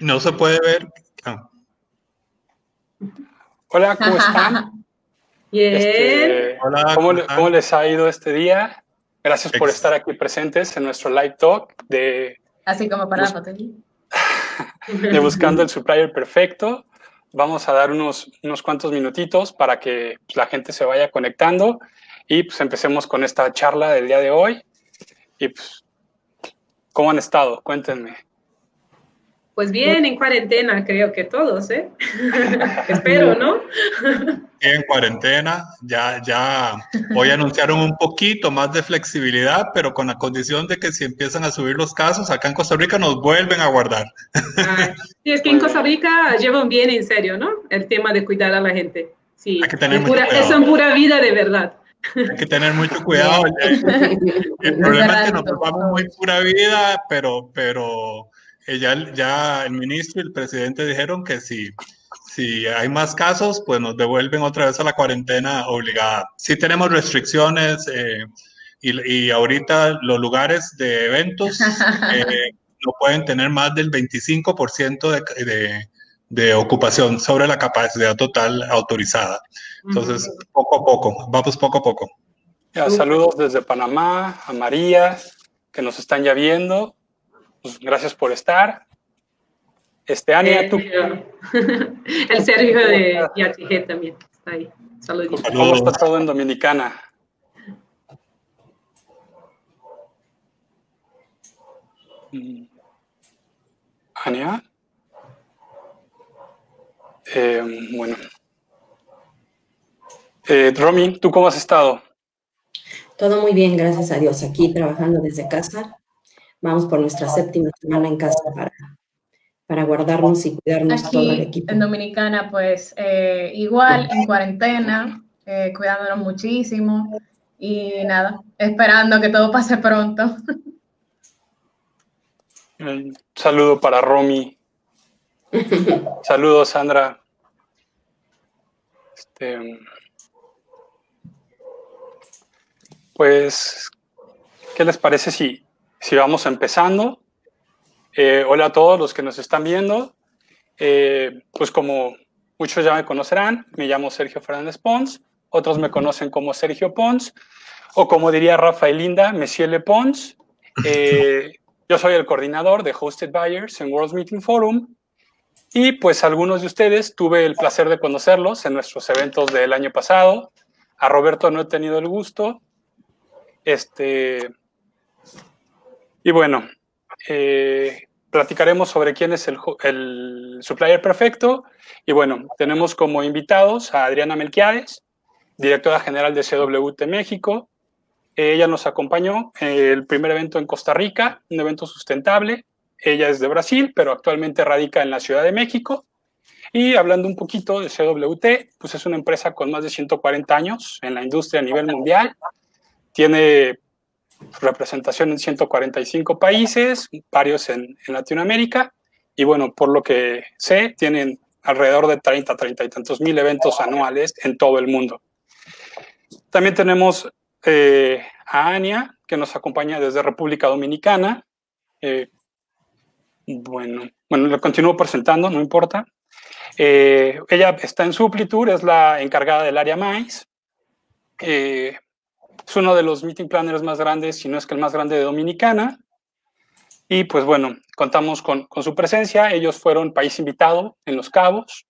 No se puede ver. Ah. Hola, ¿cómo están? Bien. Este, Hola, ¿cómo, les ha ido este día? Gracias por estar aquí presentes en nuestro live talk de, Así como para de Buscando el Supplier Perfecto. Vamos a dar unos, unos cuantos minutitos para que pues, la gente se vaya conectando y pues empecemos con esta charla del día de hoy. Y pues, ¿cómo han estado? Cuéntenme. Pues bien, en cuarentena creo que todos, ¿eh? Espero, ¿no? en cuarentena. Ya, ya hoy anunciaron un poquito más de flexibilidad, pero con la condición de que si empiezan a subir los casos, acá en Costa Rica nos vuelven a guardar. Ah, sí, es que en Costa Rica llevan bien en serio, ¿no? El tema de cuidar a la gente. Sí, Hay que tener pura, es en pura vida de verdad. Hay que tener mucho cuidado. El, problema es que nos volvamos muy pura vida, pero, pero ya, ya el ministro y el presidente dijeron que si, si hay más casos, pues nos devuelven otra vez a la cuarentena obligada. Sí tenemos restricciones eh, y, y ahorita los lugares de eventos eh, no pueden tener más del 25% de, de, de ocupación sobre la capacidad total autorizada. Entonces, poco a poco, vamos poco a poco. Ya, saludos desde Panamá, a María, que nos están ya viendo. Pues, gracias por estar. Este, Ania, ¿tú Sergio. El Sergio de YHG también está ahí. Saluditos. cómo está todo en Dominicana? Mm. Ania. Eh, bueno. Eh, Romy, ¿tú cómo has estado? Todo muy bien, gracias a Dios. Aquí trabajando desde casa. Vamos por nuestra séptima semana en casa para, para guardarnos y cuidarnos todo el equipo. en Dominicana, pues eh, igual en cuarentena, eh, cuidándonos muchísimo y nada, esperando que todo pase pronto. Un saludo para Romy. Saludos, Sandra. Este, pues, ¿qué les parece si, si vamos empezando? Eh, hola a todos los que nos están viendo. Eh, pues como muchos ya me conocerán, me llamo Sergio Fernández Pons, otros me conocen como Sergio Pons, o como diría Rafael Linda, Monsieur Le Pons. Eh, yo soy el coordinador de Hosted Buyers en World Meeting Forum y pues algunos de ustedes tuve el placer de conocerlos en nuestros eventos del año pasado. A Roberto no he tenido el gusto. Este, y bueno, eh, platicaremos sobre quién es el, el supplier perfecto. Y bueno, tenemos como invitados a Adriana Melquiades, directora general de CWT México, ella nos acompañó en el primer evento en Costa Rica, un evento sustentable. Ella es de Brasil, pero actualmente radica en la Ciudad de México. Y hablando un poquito de CWT, pues es una empresa con más de 140 años en la industria a nivel mundial. Tiene representación en 145 países, varios en, Latinoamérica. Y bueno, por lo que sé, tienen alrededor de 30, 30 y tantos mil eventos anuales en todo el mundo. También tenemos eh, a Ania, que nos acompaña desde República Dominicana. Eh, bueno, bueno, lo continúo presentando, no importa. Eh, ella está en Suplitur, es la encargada del área MAIS. Es uno de los meeting planners más grandes, si no es que el más grande de Dominicana. Y pues bueno, contamos con, con su presencia. Ellos fueron país invitado en Los Cabos.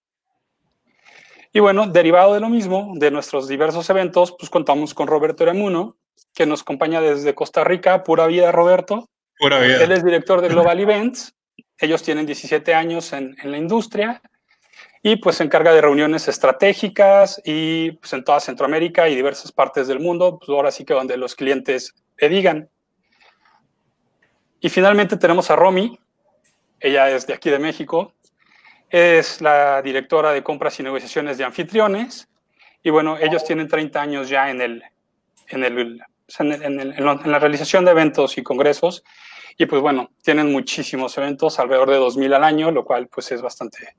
Y bueno, derivado de lo mismo, de nuestros diversos eventos, pues contamos con Roberto Eramuno, que nos acompaña desde Costa Rica. Pura vida, Roberto. Pura Él vida. es director de Global Events. Ellos tienen 17 años en, en la industria y pues se encarga de reuniones estratégicas y pues en toda Centroamérica y diversas partes del mundo, pues ahora sí que donde los clientes le digan. Y finalmente tenemos a Romy, ella es de aquí de México, es la directora de compras y negociaciones de anfitriones y bueno, ellos tienen 30 años ya en, el, en, el, en, el- en, el- en la realización de eventos y congresos y pues bueno, tienen muchísimos eventos, alrededor de 2.000 al año, lo cual pues es bastante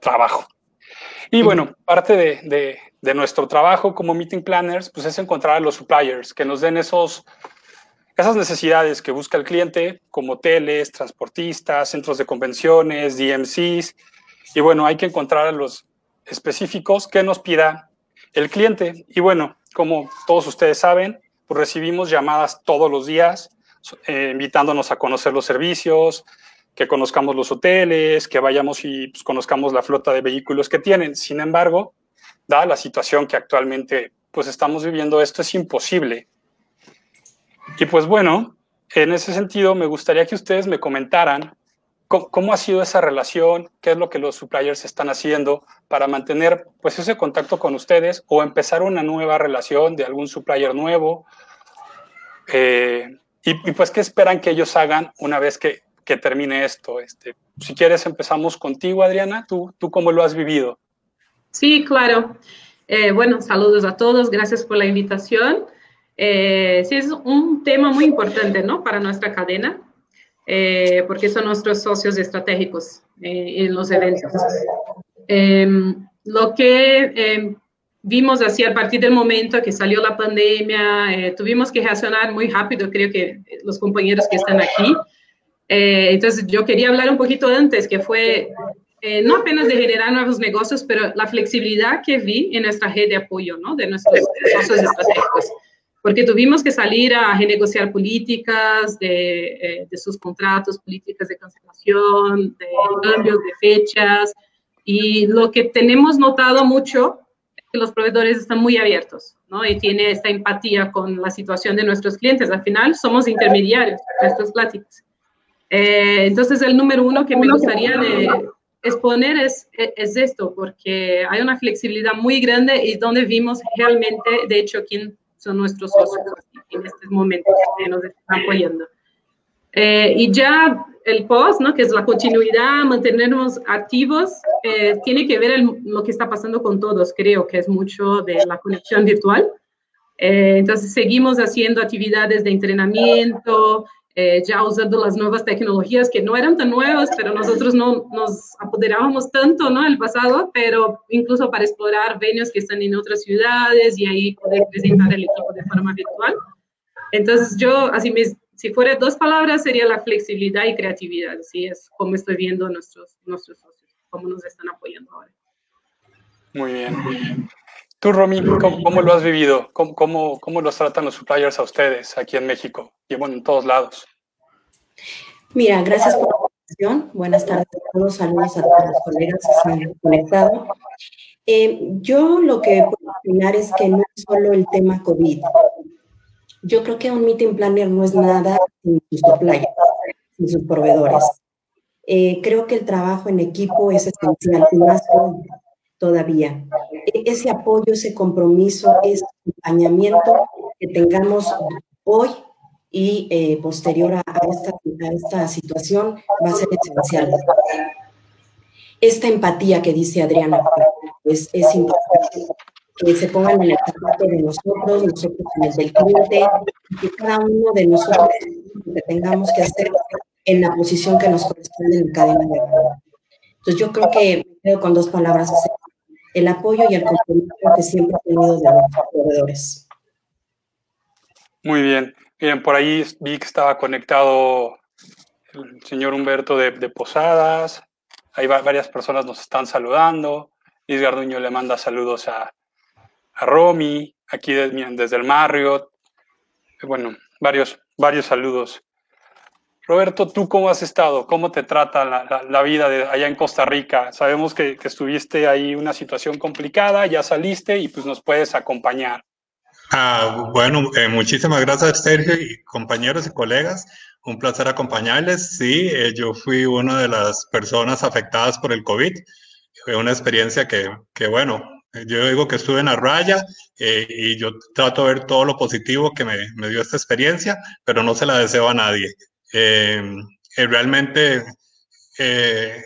trabajo. Y bueno, parte de, de- de nuestro trabajo como meeting planners, pues es encontrar a los suppliers que nos den esos, esas necesidades que busca el cliente, como hoteles, transportistas, centros de convenciones, DMCs, y bueno, hay que encontrar a los específicos que nos pida el cliente. Y bueno, como todos ustedes saben, pues recibimos llamadas todos los días eh, invitándonos a conocer los servicios, que conozcamos los hoteles, que vayamos y pues, conozcamos la flota de vehículos que tienen. Sin embargo, dada la situación que actualmente pues estamos viviendo, esto es imposible. Y pues bueno, en ese sentido me gustaría que ustedes me comentaran cómo, ha sido esa relación, qué es lo que los suppliers están haciendo para mantener pues ese contacto con ustedes o empezar una nueva relación de algún supplier nuevo. Eh, y, pues qué esperan que ellos hagan una vez que, que termine esto. Este, si quieres empezamos contigo, Adriana, ¿tú, tú cómo lo has vivido? Sí, claro. Eh, bueno, saludos a todos, gracias por la invitación. Eh, sí, es un tema muy importante, ¿no? Para nuestra cadena, eh, porque son nuestros socios estratégicos en los eventos. Em, lo que em, vimos así a partir del momento que salió la pandemia, tuvimos que reaccionar muy rápido, creo que los compañeros que están aquí. Entonces, yo quería hablar un poquito antes, que fue eh, no apenas de generar nuevos negocios, pero la flexibilidad que vi en nuestra red de apoyo, ¿no? De nuestros socios estratégicos. Porque tuvimos que salir a renegociar políticas de, eh, de sus contratos, políticas de cancelación, de cambios de fechas. Y lo que tenemos notado mucho es que los proveedores están muy abiertos, ¿no? Y tiene esta empatía con la situación de nuestros clientes. Al final, somos intermediarios de estas pláticas. Eh, entonces, el número uno que me gustaría de, exponer es, es esto, porque hay una flexibilidad muy grande y donde vimos realmente, de hecho, quién son nuestros socios en estos momentos que nos están apoyando. Eh, y ya el post, ¿no? que es la continuidad, mantenernos activos, eh, tiene que ver el, lo que está pasando con todos, creo que es mucho de la conexión virtual. Eh, entonces, seguimos haciendo actividades de entrenamiento, eh, ya usando las nuevas tecnologías que no eran tan nuevas, pero nosotros no nos apoderábamos tanto, ¿no? El pasado, pero incluso para explorar venues que están en otras ciudades y ahí poder presentar el equipo de forma virtual. Entonces yo, así me, si fuera dos palabras, sería la flexibilidad y creatividad, así es como estoy viendo nuestros, nuestros socios, cómo nos están apoyando ahora. Muy bien. Tú, Romy, ¿cómo, lo has vivido? ¿Cómo, ¿Cómo, cómo, los tratan los suppliers a ustedes aquí en México y bueno, en todos lados? Mira, gracias por la invitación. Buenas tardes a todos. Saludos a todos los colegas que se han conectado. Eh, yo lo que puedo opinar es que no es solo el tema COVID. Yo creo que un meeting planner no es nada sin sus suppliers, sin sus proveedores. Eh, creo que el trabajo en equipo es esencial, y más todavía. Ese apoyo, ese compromiso, ese acompañamiento que tengamos hoy y eh, posterior a, esta, a, esta, situación va a ser esencial. Esta empatía que dice Adriana es, es importante que se pongan en el zapato de nosotros, nosotros en el del cliente, que cada uno de nosotros que tengamos que hacer en la posición que nos corresponde en la cadena de valor. Entonces yo creo que con dos palabras, el apoyo y el compromiso que siempre he tenido de los proveedores. Muy bien. Bien, por ahí vi que estaba conectado el señor Humberto de, Posadas. Hay varias personas nos están saludando. Luis Garduño le manda saludos a, a Romy, aquí desde el Marriott. Bueno, varios, varios saludos. Roberto, ¿tú cómo has estado? ¿Cómo te trata la, vida de allá en Costa Rica? Sabemos que, estuviste ahí una situación complicada, ya saliste y pues nos puedes acompañar. Ah, bueno, eh, muchísimas gracias Sergio y compañeros y colegas. Un placer acompañarles. Sí, eh, yo fui una de las personas afectadas por el COVID. Fue una experiencia que, que bueno, yo digo que estuve en la raya eh, y yo trato de ver todo lo positivo que me, me dio esta experiencia, pero no se la deseo a nadie. Eh, eh, realmente eh,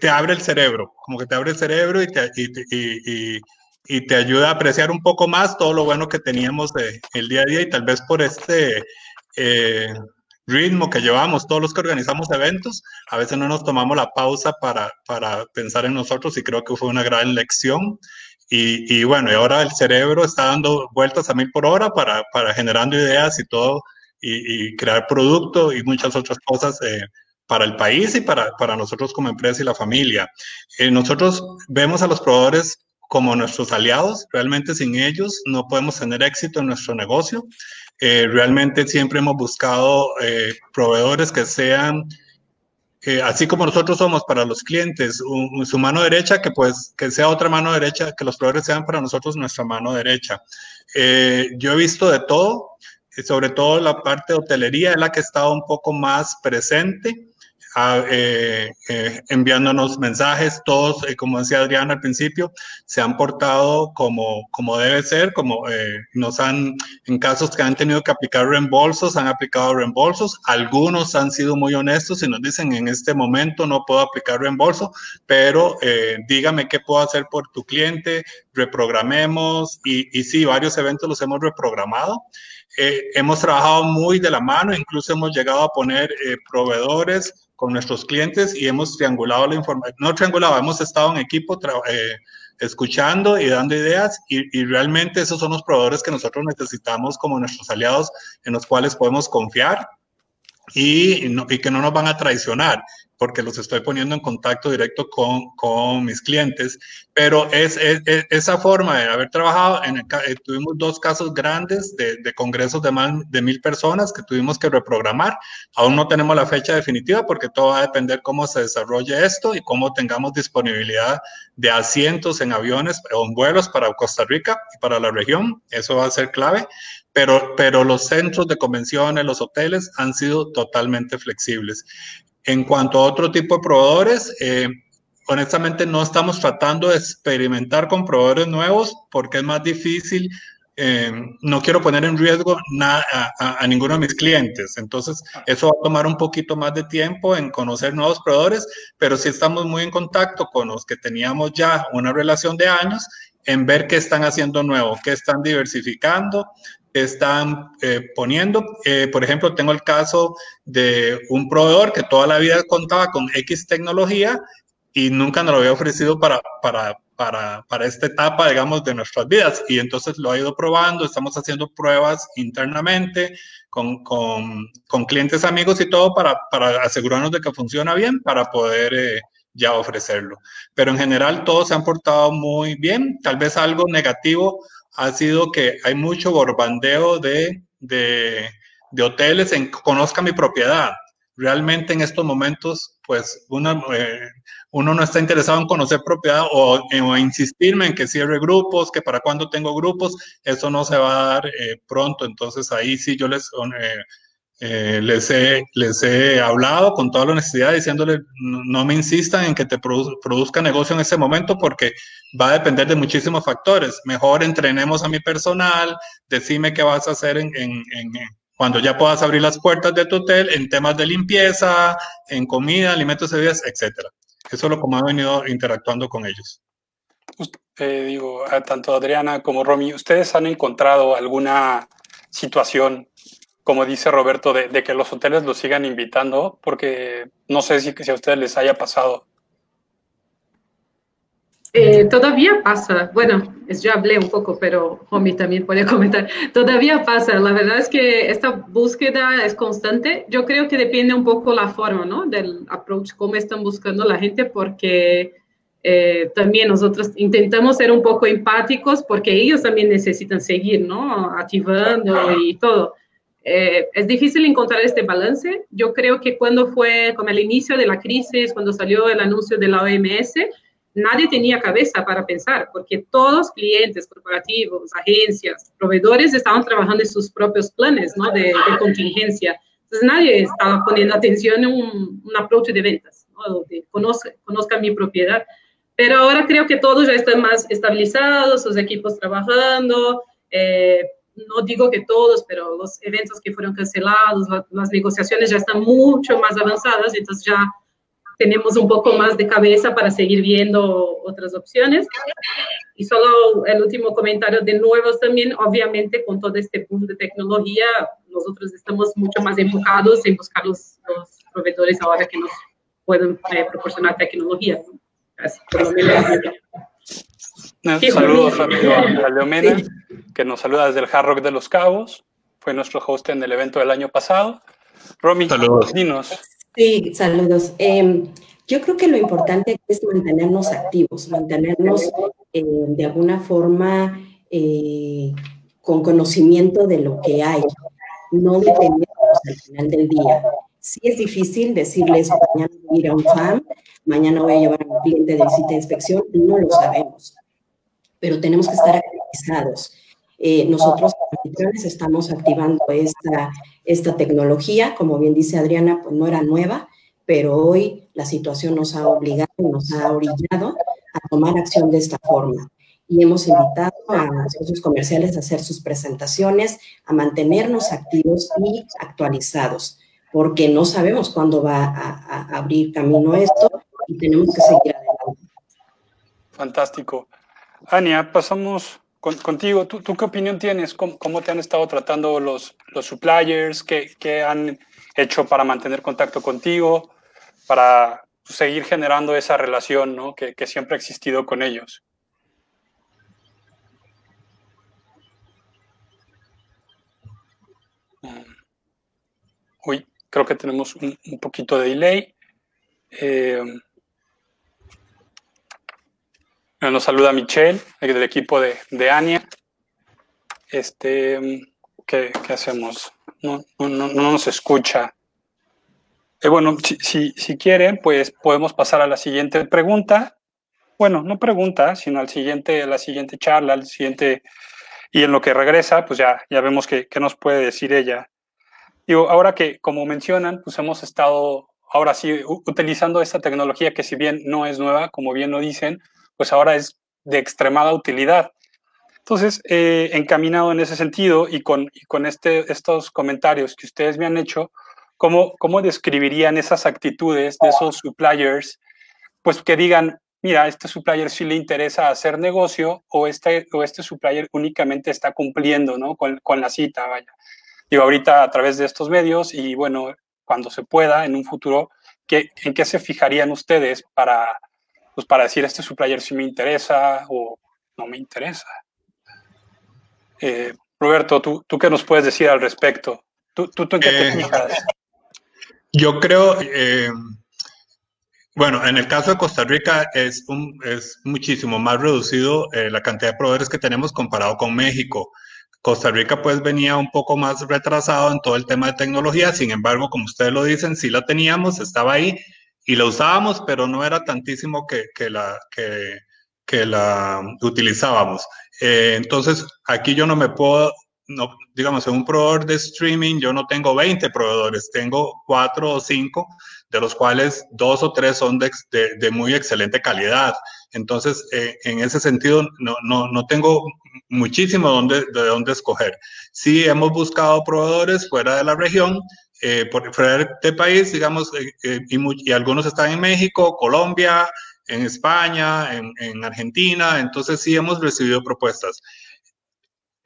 te abre el cerebro, como que te abre el cerebro y te, y, y, te ayuda a apreciar un poco más todo lo bueno que teníamos de, el día a día y tal vez por este ritmo que llevamos todos los que organizamos eventos, a veces no nos tomamos la pausa para, para pensar en nosotros y creo que fue una gran lección. Y, y, bueno, y ahora el cerebro está dando vueltas a mil por hora para, para generando ideas y todo, y, y crear producto y muchas otras cosas eh, para el país y para, para nosotros como empresa y la familia. Eh, nosotros vemos a los proveedores como nuestros aliados, realmente sin ellos no podemos tener éxito en nuestro negocio. Eh, realmente siempre hemos buscado eh, proveedores que sean eh, así como nosotros somos para los clientes su mano derecha, que pues que sea otra mano derecha, que los proveedores sean para nosotros nuestra mano derecha. Eh, yo he visto de todo, sobre todo la parte de hotelería es la que ha estado un poco más presente eh, eh, enviándonos mensajes, todos, eh, como decía Adriana al principio, se han portado como, como debe ser, como nos han, en casos que han tenido que aplicar reembolsos, han aplicado reembolsos, algunos han sido muy honestos y nos dicen en este momento no puedo aplicar reembolso, pero dígame qué puedo hacer por tu cliente, reprogramemos y, y sí, varios eventos los hemos reprogramado. Hemos trabajado muy de la mano, incluso hemos llegado a poner proveedores con nuestros clientes y hemos triangulado la información, no triangulado, hemos estado en equipo eh, escuchando y dando ideas y, y, realmente esos son los proveedores que nosotros necesitamos como nuestros aliados en los cuales podemos confiar y, y que no nos van a traicionar porque los estoy poniendo en contacto directo con, con mis clientes, pero es, es, esa forma de haber trabajado, en eh, tuvimos dos casos grandes de, de congresos de más de mil personas que tuvimos que reprogramar, aún no tenemos la fecha definitiva porque todo va a depender cómo se desarrolle esto y cómo tengamos disponibilidad de asientos en aviones o en vuelos para Costa Rica y para la región, eso va a ser clave, pero, pero los centros de convenciones, los hoteles han sido totalmente flexibles. En cuanto a otro tipo de proveedores, eh, honestamente no estamos tratando de experimentar con proveedores nuevos porque es más difícil. Eh, no quiero poner en riesgo a, a, a, ninguno de mis clientes. Entonces, eso va a tomar un poquito más de tiempo en conocer nuevos proveedores, pero sí estamos muy en contacto con los que teníamos ya una relación de años en ver qué están haciendo nuevo, qué están diversificando, están eh, poniendo. Eh, por ejemplo, tengo el caso de un proveedor que toda la vida contaba con X tecnología y nunca nos lo había ofrecido para, para, para, para esta etapa, digamos, de nuestras vidas. Y entonces lo ha ido probando, estamos haciendo pruebas internamente con, con, con clientes amigos y todo para, para, asegurarnos de que funciona bien, para poder... Eh, ya ofrecerlo. Pero en general todos se han portado muy bien, tal vez algo negativo ha sido que hay mucho borbandeo de, de, de hoteles en conozca mi propiedad. Realmente en estos momentos, pues uno, eh, uno no está interesado en conocer propiedad o, o, insistirme en que cierre grupos, que para cuando tengo grupos, eso no se va a dar eh, pronto. Entonces ahí sí yo les, eh, les, he, les he hablado con toda la honestidad diciéndole no me insistan en que te produ produzca negocio en ese momento porque va a depender de muchísimos factores. Mejor entrenemos a mi personal, decime qué vas a hacer en, en, en, cuando ya puedas abrir las puertas de tu hotel en temas de limpieza, en comida, alimentos bebidas, etc. Eso es lo como he venido interactuando con ellos. Eh, digo, tanto Adriana como Romy, ¿ustedes han encontrado alguna situación como dice Roberto, de, de, que los hoteles los sigan invitando, porque no sé si, si a ustedes les haya pasado. Eh, todavía pasa, bueno, ya hablé un poco, pero Homie también puede comentar, todavía pasa, la verdad es que esta búsqueda es constante, yo creo que depende un poco la forma, ¿no? Del approach, cómo están buscando la gente, porque eh, también nosotros intentamos ser un poco empáticos, porque ellos también necesitan seguir, ¿no? Activando y todo. Eh, es difícil encontrar este balance. Yo creo que cuando fue como el inicio de la crisis, cuando salió el anuncio de la OMS, nadie tenía cabeza para pensar, porque todos clientes corporativos, agencias, proveedores estaban trabajando en sus propios planes ¿no? de, de, contingencia. Entonces nadie estaba poniendo atención en un, un approach de ventas, ¿no? de conozca, conozca mi propiedad. Pero ahora creo que todos ya están más estabilizados, sus equipos trabajando. Eh, no digo que todos, pero los eventos que fueron cancelados, la, las negociaciones ya están mucho más avanzadas, entonces ya tenemos un poco más de cabeza para seguir viendo otras opciones. Y solo el último comentario de nuevos también, obviamente con todo este boom de tecnología, nosotros estamos mucho más enfocados en buscar los, los proveedores ahora que nos pueden eh, proporcionar tecnología. Así, por lo menos. Saludos a Leomena, que nos saluda desde el Hard Rock de los Cabos. Fue nuestro host en el evento del año pasado. Romy, saludos. dinos. Sí, saludos. Em, yo creo que lo importante es mantenernos activos, mantenernos eh, de alguna forma eh, con conocimiento de lo que hay, no dependernos al final del día. Sí es difícil decirles, mañana voy a ir a un FAM, mañana voy a llevar a un cliente de visita de inspección, no lo sabemos, pero tenemos que estar actualizados. Eh, nosotros estamos activando esta, esta tecnología, como bien dice Adriana, pues no era nueva, pero hoy la situación nos ha obligado, nos ha orillado a tomar acción de esta forma. Y hemos invitado a los socios comerciales a hacer sus presentaciones, a mantenernos activos y actualizados, porque no sabemos cuándo va a, abrir camino esto y tenemos que seguir adelante. Fantástico. Ania, pasamos contigo. ¿Tú, qué opinión tienes? ¿Cómo, te han estado tratando los, los suppliers? ¿Qué, ¿Qué han hecho para mantener contacto contigo? para seguir generando esa relación ¿no? que, siempre ha existido con ellos. Uy, creo que tenemos un, poquito de delay. Eh, nos saluda Michelle, del equipo de, de Ania. Este, ¿qué, hacemos? No, no, no, nos escucha. Eh, bueno, si, si, quieren, pues podemos pasar a la siguiente pregunta. Bueno, no pregunta, sino al siguiente, la siguiente charla, al siguiente... Y en lo que regresa, pues ya, ya vemos qué, nos puede decir ella. Digo, ahora que, como mencionan, pues hemos estado ahora sí utilizando esta tecnología que si bien no es nueva, como bien lo dicen, pues ahora es de extremada utilidad. Entonces, eh, encaminado en ese sentido y con, con este, estos comentarios que ustedes me han hecho, ¿Cómo, ¿Cómo describirían esas actitudes de esos suppliers? Pues que digan, mira, este supplier sí le interesa hacer negocio o este, o este supplier únicamente está cumpliendo ¿no? con, con la cita, vaya. Digo, ahorita a través de estos medios y bueno, cuando se pueda, en un futuro, ¿qué, ¿en qué se fijarían ustedes para, pues para decir, este supplier sí me interesa o no me interesa? Eh, Roberto, ¿tú, ¿tú qué nos puedes decir al respecto? ¿Tú, tú, en qué te eh, fijas? Yo creo, eh, bueno, en el caso de Costa Rica es, un, es muchísimo más reducido eh, la cantidad de proveedores que tenemos comparado con México. Costa Rica pues venía un poco más retrasado en todo el tema de tecnología, sin embargo, como ustedes lo dicen, sí la teníamos, estaba ahí y la usábamos, pero no era tantísimo que, que la, que, que la utilizábamos. Eh, entonces, aquí yo no me puedo no, digamos, en un proveedor de streaming yo no tengo 20 proveedores, tengo 4 o 5, de los cuales dos o tres son de, de, muy excelente calidad. Entonces, eh, en ese sentido, no, no, no tengo muchísimo donde, de dónde escoger. Sí, hemos buscado proveedores fuera de la región, eh, por, fuera del país, digamos, eh, y, y, algunos están en México, Colombia, en España, en, en Argentina, entonces sí hemos recibido propuestas.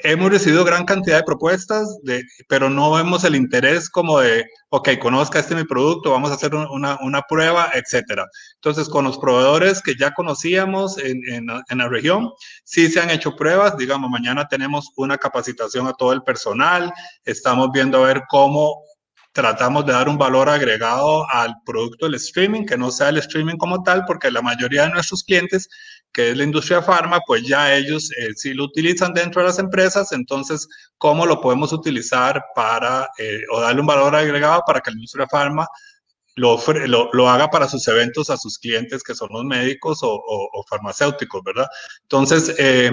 Hemos recibido gran cantidad de propuestas, de, pero no vemos el interés como de, ok, conozca este mi producto, vamos a hacer una, una prueba, etcétera. Entonces, con los proveedores que ya conocíamos en, en, en, la región, sí se han hecho pruebas. Digamos, mañana tenemos una capacitación a todo el personal, estamos viendo a ver cómo tratamos de dar un valor agregado al producto del streaming, que no sea el streaming como tal, porque la mayoría de nuestros clientes, que es la industria farma, pues ya ellos eh, sí lo utilizan dentro de las empresas, entonces, ¿cómo lo podemos utilizar para, eh, o darle un valor agregado para que la industria farma lo, lo, haga para sus eventos a sus clientes, que son los médicos o, farmacéuticos, ¿verdad? Entonces, eh,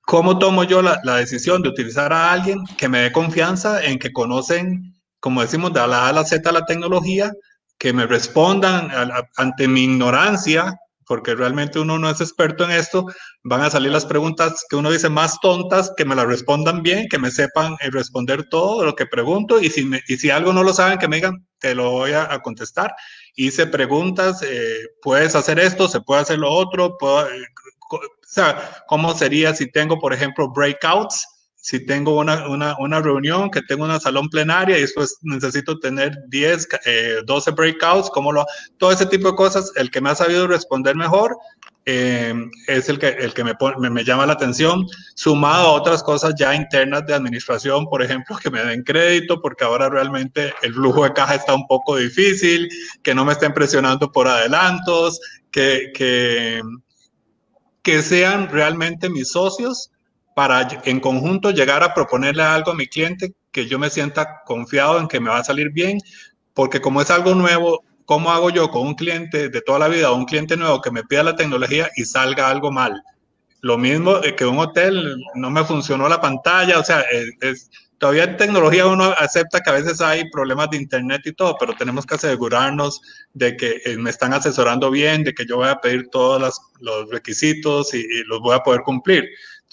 ¿cómo tomo yo la, la, decisión de utilizar a alguien que me dé confianza en que conocen como decimos, de la A a la Z la tecnología, que me respondan ante mi ignorancia, porque realmente uno no es experto en esto, van a salir las preguntas que uno dice más tontas, que me las respondan bien, que me sepan eh, responder todo lo que pregunto y si, y si algo no lo saben, que me digan, te lo voy a, contestar. Hice preguntas, eh, puedes hacer esto, se puede hacer lo otro, puedo, eh, o sea, ¿cómo sería si tengo, por ejemplo, breakouts? Si tengo una, una, una, reunión, que tengo una salón plenaria y después necesito tener 10, 12 eh, breakouts, como lo, todo ese tipo de cosas, el que me ha sabido responder mejor eh, es el que, el que me, me, llama la atención, sumado a otras cosas ya internas de administración, por ejemplo, que me den crédito, porque ahora realmente el flujo de caja está un poco difícil, que no me estén presionando por adelantos, que, que, que sean realmente mis socios para en conjunto llegar a proponerle algo a mi cliente que yo me sienta confiado en que me va a salir bien, porque como es algo nuevo, ¿cómo hago yo con un cliente de toda la vida o un cliente nuevo que me pida la tecnología y salga algo mal? Lo mismo que un hotel, no me funcionó la pantalla, o sea, todavía en tecnología uno acepta que a veces hay problemas de internet y todo, pero tenemos que asegurarnos de que eh, me están asesorando bien, de que yo voy a pedir todos los, requisitos y, y, los voy a poder cumplir.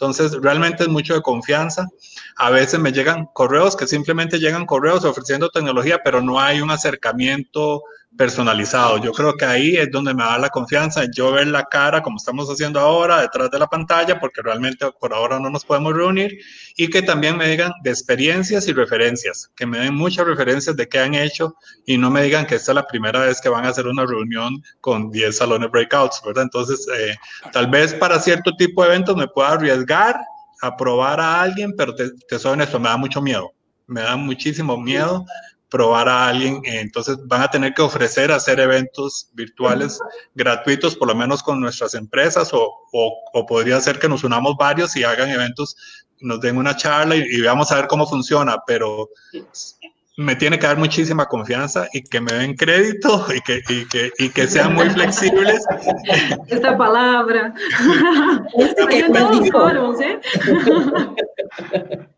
Entonces, realmente es mucho de confianza. A veces me llegan correos que simplemente llegan correos ofreciendo tecnología, pero no hay un acercamiento personalizado. Yo creo que ahí es donde me da la confianza, yo ver la cara como estamos haciendo ahora detrás de la pantalla, porque realmente por ahora no nos podemos reunir, y que también me digan de experiencias y referencias, que me den muchas referencias de qué han hecho y no me digan que esta es la primera vez que van a hacer una reunión con 10 salones breakouts, ¿verdad? Entonces, eh, tal vez para cierto tipo de eventos me pueda arriesgar a probar a alguien, pero te, te soy honesto, me da mucho miedo, me da muchísimo miedo probar a alguien, entonces van a tener que ofrecer hacer eventos virtuales gratuitos, por lo menos con nuestras empresas, o, o, podría ser que nos unamos varios y hagan eventos, nos den una charla y, y veamos a ver cómo funciona, pero me tiene que dar muchísima confianza y que me den crédito y que, y que, y que sean muy flexibles. Esta palabra. ¿eh?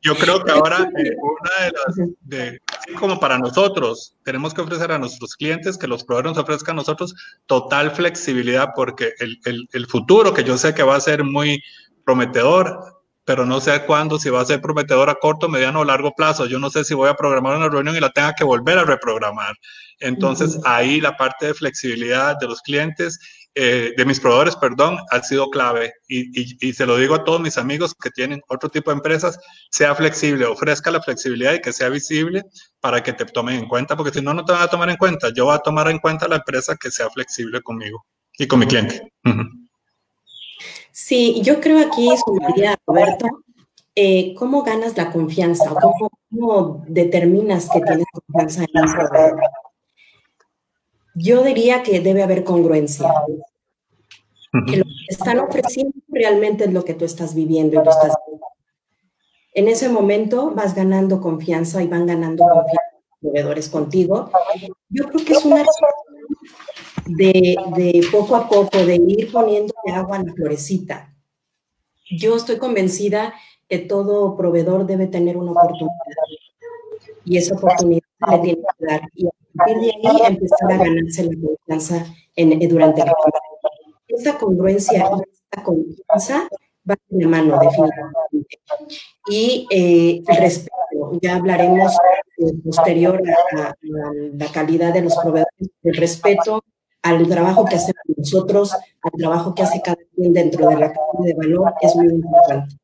Yo creo que ahora eh, una de las, de, como para nosotros, tenemos que ofrecer a nuestros clientes que los proveedores nos ofrezcan a nosotros total flexibilidad porque el, el, el futuro, que yo sé que va a ser muy prometedor, pero no sé cuándo, si va a ser prometedor a corto, mediano o largo plazo. Yo no sé si voy a programar una reunión y la tenga que volver a reprogramar. Entonces, ahí la parte de flexibilidad de los clientes, eh, de mis proveedores, perdón, ha sido clave. Y, y, se lo digo a todos mis amigos que tienen otro tipo de empresas, sea flexible, ofrezca la flexibilidad y que sea visible para que te tomen en cuenta, porque si no, no te van a tomar en cuenta. Yo voy a tomar en cuenta la empresa que sea flexible conmigo y con mi cliente. Sí, yo creo aquí, sumaría, Roberto, eh, ¿cómo ganas la confianza o cómo, determinas que tienes confianza en un proveedor? Yo diría que debe haber congruencia. Que lo que están ofreciendo realmente es lo que tú estás viviendo y lo estás viviendo. En ese momento vas ganando confianza y van ganando confianza los proveedores contigo. Yo creo que es una de, poco a poco, de ir poniendo agua en la florecita. Yo estoy convencida que todo proveedor debe tener una oportunidad y esa oportunidad le tiene que dar. Y a partir de ahí empezar a ganarse la confianza en, durante la Esta congruencia y esta confianza va en la mano, definitivamente. Y eh, respeto, ya hablaremos eh, posterior a, a, la calidad de los proveedores, el respeto al trabajo que hacemos nosotros, al trabajo que hace cada quien dentro de la cadena de valor, es muy importante.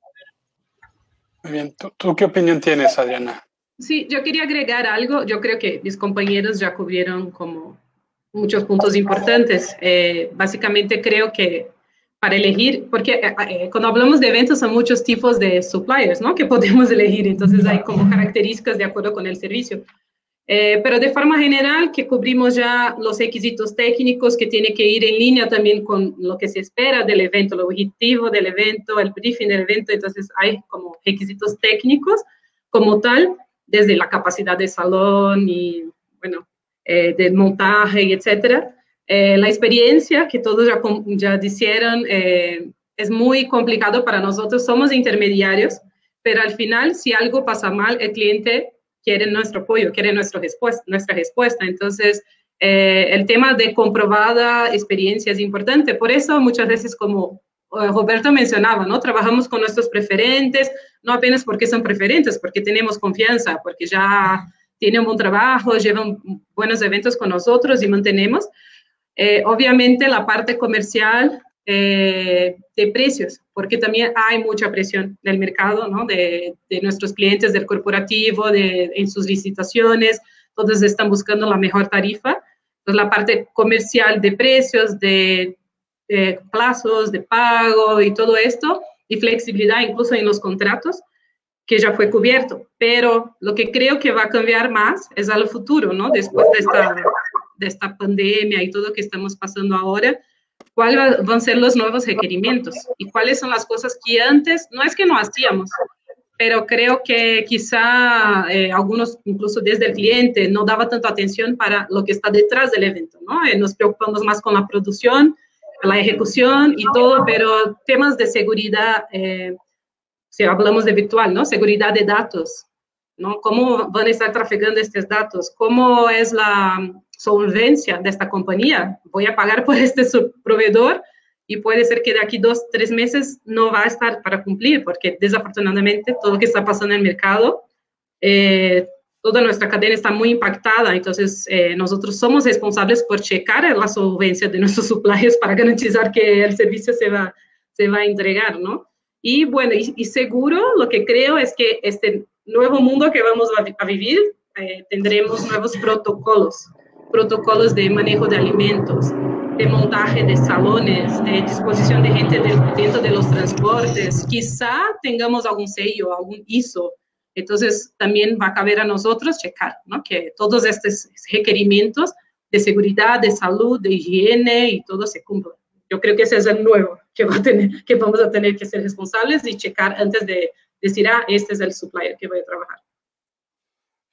Muy bien. ¿Tú, qué opinión tienes, Adriana? Sí, yo quería agregar algo. Yo creo que mis compañeros ya cubrieron como muchos puntos importantes. Eh, básicamente creo que para elegir, porque eh, eh, cuando hablamos de eventos son muchos tipos de suppliers, ¿no? Que podemos elegir, entonces hay como características de acuerdo con el servicio. Eh, pero de forma general que cubrimos ya los requisitos técnicos que tiene que ir en línea también con lo que se espera del evento, el objetivo del evento, el briefing del evento, entonces hay como requisitos técnicos como tal, desde la capacidad de salón y, bueno, eh, del montaje y etcétera. Eh, la experiencia que todos ya, ya dijeron es muy complicado para nosotros, somos intermediarios, pero al final si algo pasa mal, el cliente quieren nuestro apoyo, quieren nuestra respuesta. Nuestra respuesta. Entonces, eh, el tema de comprobada experiencia es importante. Por eso muchas veces, como eh, Roberto mencionaba, ¿no? Trabajamos con nuestros preferentes, no apenas porque son preferentes, porque tenemos confianza, porque ya tienen buen trabajo, llevan buenos eventos con nosotros y mantenemos. Eh, obviamente la parte comercial eh, de precios, porque también hay mucha presión del mercado, ¿no? de, de, nuestros clientes, del corporativo, de, en sus licitaciones, todos están buscando la mejor tarifa. Entonces, la parte comercial de precios, de, eh, plazos de pago y todo esto, y flexibilidad incluso en los contratos, que ya fue cubierto. Pero lo que creo que va a cambiar más es al futuro, ¿no? Después de esta, de esta pandemia y todo que estamos pasando ahora, cuáles van a ser los nuevos requerimientos y cuáles son las cosas que antes, no es que no hacíamos, pero creo que quizá eh, algunos, incluso desde el cliente, no daba tanta atención para lo que está detrás del evento, ¿no? Eh, nos preocupamos más con la producción, la ejecución y todo, pero temas de seguridad, eh, si hablamos de virtual, ¿no? Seguridad de datos, ¿no? ¿Cómo van a estar trafegando estos datos? ¿Cómo es la solvencia de esta compañía? ¿Voy a pagar por este proveedor? y puede ser que de aquí dos, tres meses no va a estar para cumplir, porque desafortunadamente todo lo que está pasando en el mercado, eh, toda nuestra cadena está muy impactada, entonces eh, nosotros somos responsables por checar la solvencia de nuestros suppliers para garantizar que el servicio se va, se va a entregar, ¿no? Y bueno, y, seguro lo que creo es que este nuevo mundo que vamos a, vivir, eh, tendremos nuevos protocolos, protocolos de manejo de alimentos, de montaje de salones, de disposición de gente dentro de los transportes. Quizá tengamos algún sello, algún ISO. Entonces, también va a caber a nosotros checar ¿no? que todos estos requerimientos de seguridad, de salud, de higiene y todo se cumplan. Yo creo que ese es el nuevo que, va a tener, que vamos a tener que ser responsables y checar antes de decir, ah, este es el supplier que voy a trabajar.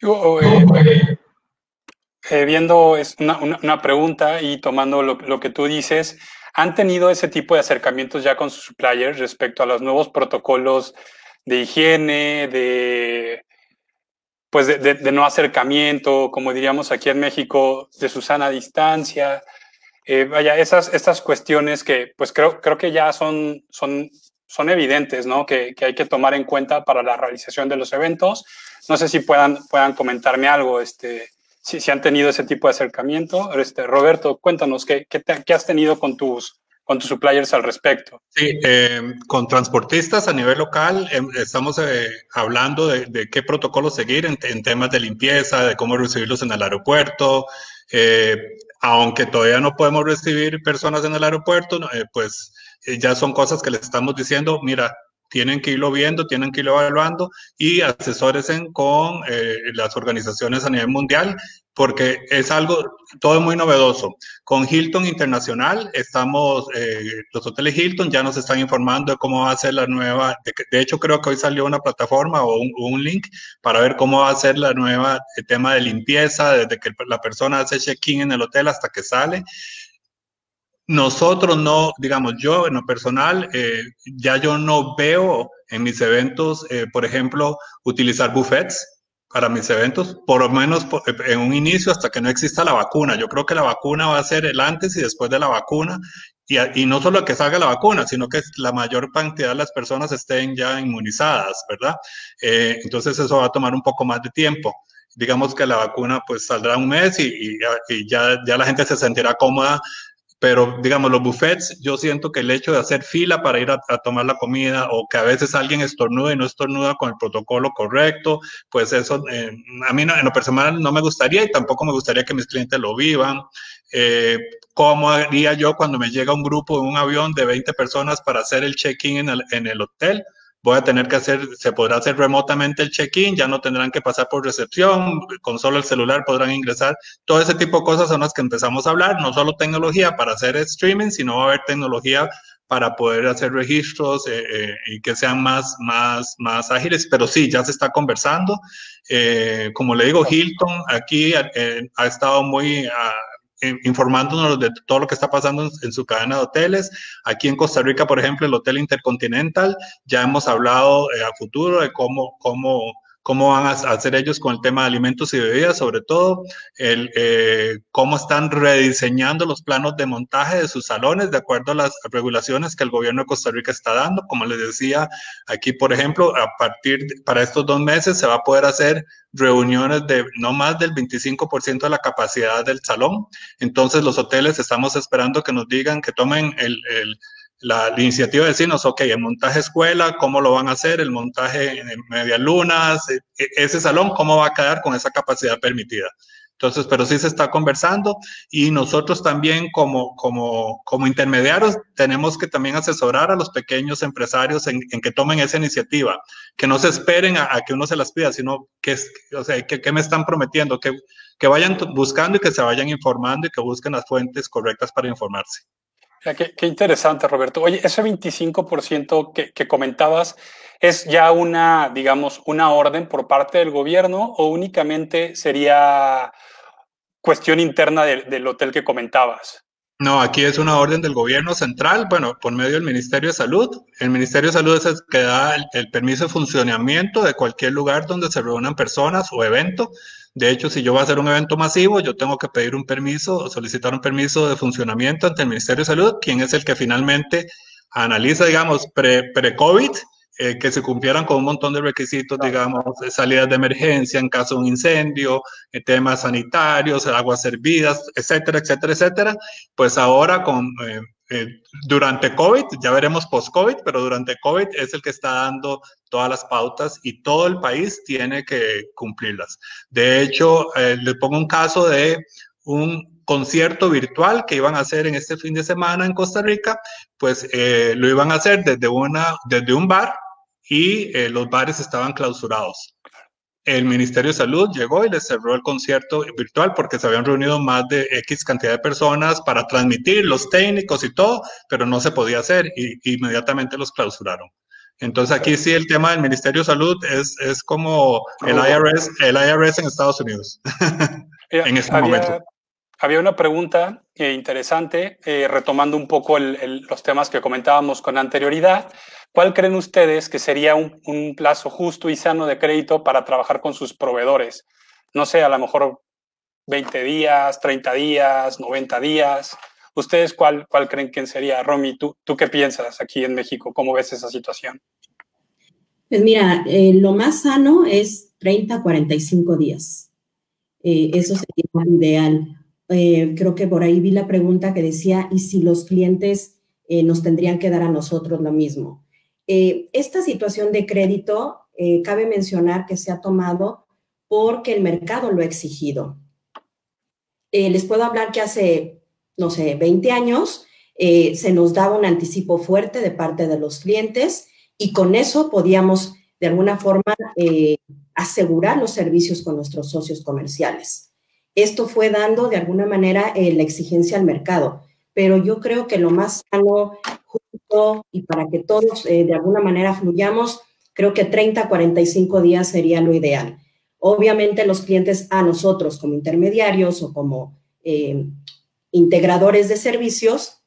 Yo, eh, eh, viendo es una, una, pregunta y tomando lo, lo, que tú dices, ¿han tenido ese tipo de acercamientos ya con sus suppliers respecto a los nuevos protocolos de higiene, de, pues de, no acercamiento, como diríamos aquí en México, de su sana distancia? Eh, vaya, esas, estas cuestiones que pues creo, creo que ya son, son, son evidentes, ¿no? Que, que hay que tomar en cuenta para la realización de los eventos. No sé si puedan, puedan comentarme algo, este, si, si han tenido ese tipo de acercamiento. Este, Roberto, cuéntanos, ¿qué, qué, has tenido con tus, con tus suppliers al respecto? Sí, eh, con transportistas a nivel local em, estamos eh, hablando de, de, qué protocolo seguir en, en, temas de limpieza, de cómo recibirlos en el aeropuerto. Eh, aunque todavía no podemos recibir personas en el aeropuerto, eh, pues eh, ya son cosas que les estamos diciendo, mira, tienen que irlo viendo, tienen que irlo evaluando y asesórense con eh, las organizaciones a nivel mundial porque es algo todo muy novedoso. Con Hilton Internacional estamos, eh, los hoteles Hilton ya nos están informando de cómo va a ser la nueva, de, de hecho creo que hoy salió una plataforma o un, link para ver cómo va a ser la nueva tema de limpieza, desde que la persona hace check-in en el hotel hasta que sale. Nosotros no, digamos, yo en lo personal, eh, ya yo no veo en mis eventos, eh, por ejemplo, utilizar buffets para mis eventos, por lo menos en un inicio hasta que no exista la vacuna. Yo creo que la vacuna va a ser el antes y después de la vacuna, y, y no solo que salga la vacuna, sino que la mayor cantidad de las personas estén ya inmunizadas, ¿verdad? Eh, entonces eso va a tomar un poco más de tiempo digamos que la vacuna pues saldrá un mes y, y, y, ya, ya la gente se sentirá cómoda pero digamos, los buffets, yo siento que el hecho de hacer fila para ir a, tomar la comida o que a veces alguien estornuda y no estornuda con el protocolo correcto, pues eso eh, a mí no, en lo personal no me gustaría y tampoco me gustaría que mis clientes lo vivan. Eh, ¿Cómo haría yo cuando me llega un grupo en un avión de 20 personas para hacer el check-in en en el hotel? Voy a tener que hacer, se podrá hacer remotamente el check-in, ya no tendrán que pasar por recepción, con solo el celular podrán ingresar. Todo ese tipo de cosas son las que empezamos a hablar, no solo tecnología para hacer streaming, sino va a haber tecnología para poder hacer registros eh, eh, y que sean más, más, más ágiles, pero sí, ya se está conversando. Eh, como le digo, Hilton aquí eh, ha estado muy... Uh, informándonos de todo lo que está pasando en, su cadena de hoteles. Aquí en Costa Rica, por ejemplo, el Hotel Intercontinental, ya hemos hablado eh, a futuro de cómo, cómo cómo van a hacer ellos con el tema de alimentos y bebidas, sobre todo el, eh, cómo están rediseñando los planos de montaje de sus salones de acuerdo a las regulaciones que el gobierno de Costa Rica está dando. Como les decía, aquí, por ejemplo, a partir de, para estos dos meses se va a poder hacer reuniones de no más del 25% de la capacidad del salón. Entonces, los hoteles estamos esperando que nos digan que tomen el, el la, iniciativa de decirnos, ok, el montaje escuela, ¿cómo lo van a hacer? El montaje en medias lunas, e, ese salón, ¿cómo va a quedar con esa capacidad permitida? Entonces, pero sí se está conversando y nosotros también como, como, como intermediarios tenemos que también asesorar a los pequeños empresarios en, que tomen esa iniciativa, que no se esperen a, que uno se las pida, sino que, o sea, que, me están prometiendo, que, que vayan buscando y que se vayan informando y que busquen las fuentes correctas para informarse. Qué, interesante, Roberto. Oye, ese 25% que, que, comentabas, ¿es ya una, digamos, una orden por parte del gobierno o únicamente sería cuestión interna del hotel que comentabas? No, aquí es una orden del gobierno central, bueno, por medio del Ministerio de Salud. El Ministerio de Salud es el que da el, permiso de funcionamiento de cualquier lugar donde se reúnan personas o evento. De hecho, si yo voy a hacer un evento masivo, yo tengo que pedir un permiso solicitar un permiso de funcionamiento ante el Ministerio de Salud, quien es el que finalmente analiza, digamos, pre-COVID, eh, que se cumplieran con un montón de requisitos, digamos, de salidas de emergencia en caso de un incendio, eh, temas sanitarios, aguas servidas, etcétera, etcétera, etcétera. Pues ahora con... Eh, durante COVID, ya veremos post-COVID, pero durante COVID es el que está dando todas las pautas y todo el país tiene que cumplirlas. De hecho, le pongo un caso de un concierto virtual que iban a hacer en este fin de semana en Costa Rica, pues lo iban a hacer desde, una, desde un bar y eh, los bares estaban clausurados. El Ministerio de Salud llegó y les cerró el concierto virtual porque se habían reunido más de X cantidad de personas para transmitir los técnicos y todo, pero no se podía hacer y inmediatamente los clausuraron. Entonces aquí sí el tema del Ministerio de Salud es, es como el IRS, el IRS en Estados Unidos en este momento. Había una pregunta eh, interesante, eh, retomando un poco los temas que comentábamos con anterioridad. ¿Cuál creen ustedes que sería un, plazo justo y sano de crédito para trabajar con sus proveedores? No sé, a lo mejor 20 días, 30 días, 90 días. ¿Ustedes cuál, creen que sería? Romy, ¿tú, ¿tú qué piensas aquí en México? ¿Cómo ves esa situación? Pues mira, eh, lo más sano es 30, 45 días. Eso sería lo ideal. Eh, creo que por ahí vi la pregunta que decía, ¿y si los clientes nos tendrían que dar a nosotros lo mismo? Eh, esta situación de crédito, eh, cabe mencionar que se ha tomado porque el mercado lo ha exigido. Eh, les puedo hablar que hace, no sé, 20 años se nos daba un anticipo fuerte de parte de los clientes y con eso podíamos de alguna forma asegurar los servicios con nuestros socios comerciales. Esto fue dando de alguna manera la exigencia al mercado, pero yo creo que lo más sano y para que todos eh, de alguna manera fluyamos, creo que 30, 45 días sería lo ideal. Obviamente los clientes a nosotros como intermediarios o como eh, integradores de servicios,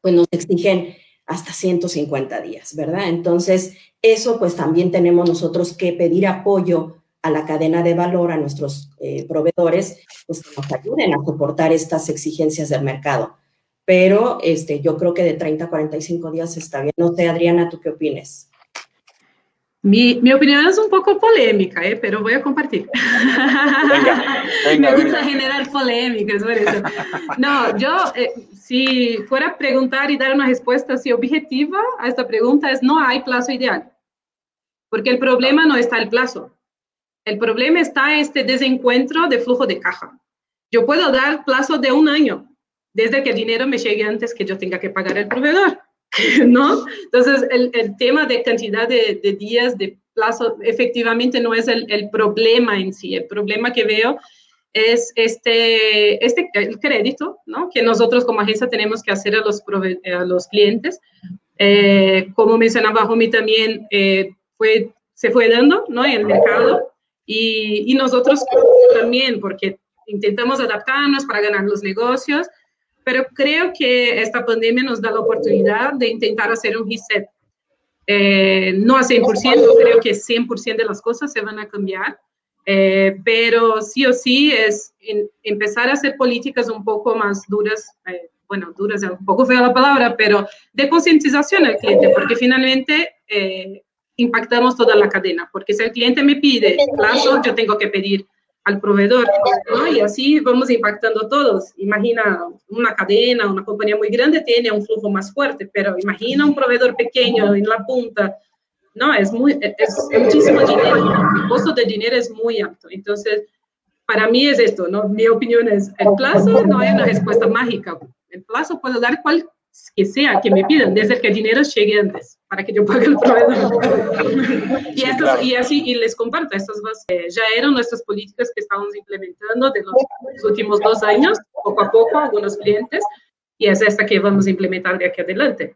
pues nos exigen hasta 150 días, ¿verdad? Entonces, eso pues también tenemos nosotros que pedir apoyo a la cadena de valor, a nuestros eh, proveedores, pues que nos ayuden a soportar estas exigencias del mercado pero este, yo creo que de 30 a 45 días está bien. No sé, Adriana, ¿tú qué opinas? Mi, mi, opinión es un poco polémica, ¿eh? pero voy a compartir. Me gusta generar polémicas, por eso. No, yo, eh, si fuera a preguntar y dar una respuesta así objetiva a esta pregunta, es no hay plazo ideal. Porque el problema no está el plazo. El problema está este desencuentro de flujo de caja. Yo puedo dar plazo de un año, desde que el dinero me llegue antes que yo tenga que pagar el proveedor, ¿no? Entonces, el, el tema de cantidad de, días, de plazo, efectivamente no es el, el, problema en sí. El problema que veo es este, este el crédito, ¿no? Que nosotros como agencia tenemos que hacer a los, a los clientes. Eh, como mencionaba Romy también, eh, fue, se fue dando, ¿no? En el mercado. Y, y nosotros también, porque intentamos adaptarnos para ganar los negocios, pero creo que esta pandemia nos da la oportunidad de intentar hacer un reset. Eh, no a 100%, creo que 100% de las cosas se van a cambiar, eh, pero sí o sí es empezar a hacer políticas un poco más duras, eh, bueno, duras es un poco fea la palabra, pero de concientización al cliente, porque finalmente impactamos toda la cadena, porque si el cliente me pide plazo, yo tengo que pedir al proveedor, ¿no? Y así vamos impactando todos. Imagina una cadena, una compañía muy grande tiene un flujo más fuerte, pero imagina un proveedor pequeño en la punta, ¿no? Es, muy, es, muchísimo dinero, el costo de dinero es muy alto. Entonces, para mí es esto, ¿no? Mi opinión es, el plazo no hay una respuesta mágica. El plazo puedo dar cual que sea que me pidan, desde que el dinero llegue antes, para que yo pague el proveedor. y, y así, y les comparto, estas ya eran nuestras políticas que estábamos implementando de los, los últimos dos años, poco a poco, algunos clientes, y es esta que vamos a implementar de aquí adelante.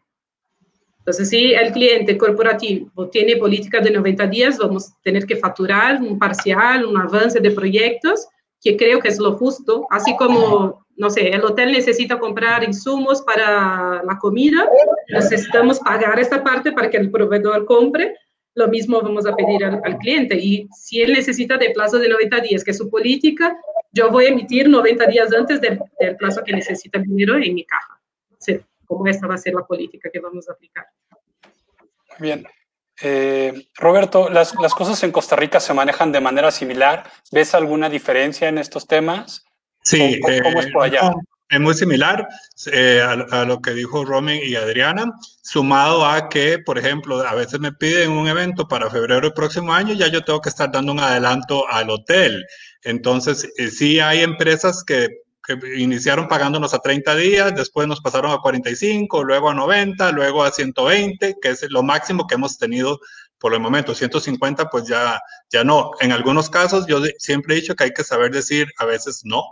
Entonces, si el cliente corporativo tiene políticas de 90 días, vamos a tener que facturar un parcial, un avance de proyectos, que creo que es lo justo, así como, no sé, el hotel necesita comprar insumos para la comida, necesitamos pagar esta parte para que el proveedor compre, lo mismo vamos a pedir al, cliente. Y si él necesita de plazo de 90 días, que es su política, yo voy a emitir 90 días antes del, plazo que necesita el dinero en mi caja. Sí cómo esta va a ser la política que vamos a aplicar. Bien. Eh, Roberto, las, las, cosas en Costa Rica se manejan de manera similar. ¿Ves alguna diferencia en estos temas? Sí. ¿Cómo, es por allá? es muy similar eh, a, a, lo que dijo Romy y Adriana, sumado a que, por ejemplo, a veces me piden un evento para febrero del próximo año, ya yo tengo que estar dando un adelanto al hotel. Entonces, eh, sí hay empresas que que iniciaron pagándonos a 30 días, después nos pasaron a 45, luego a 90, luego a 120, que es lo máximo que hemos tenido por el momento. 150, pues ya, ya no. En algunos casos, yo siempre he dicho que hay que saber decir a veces no,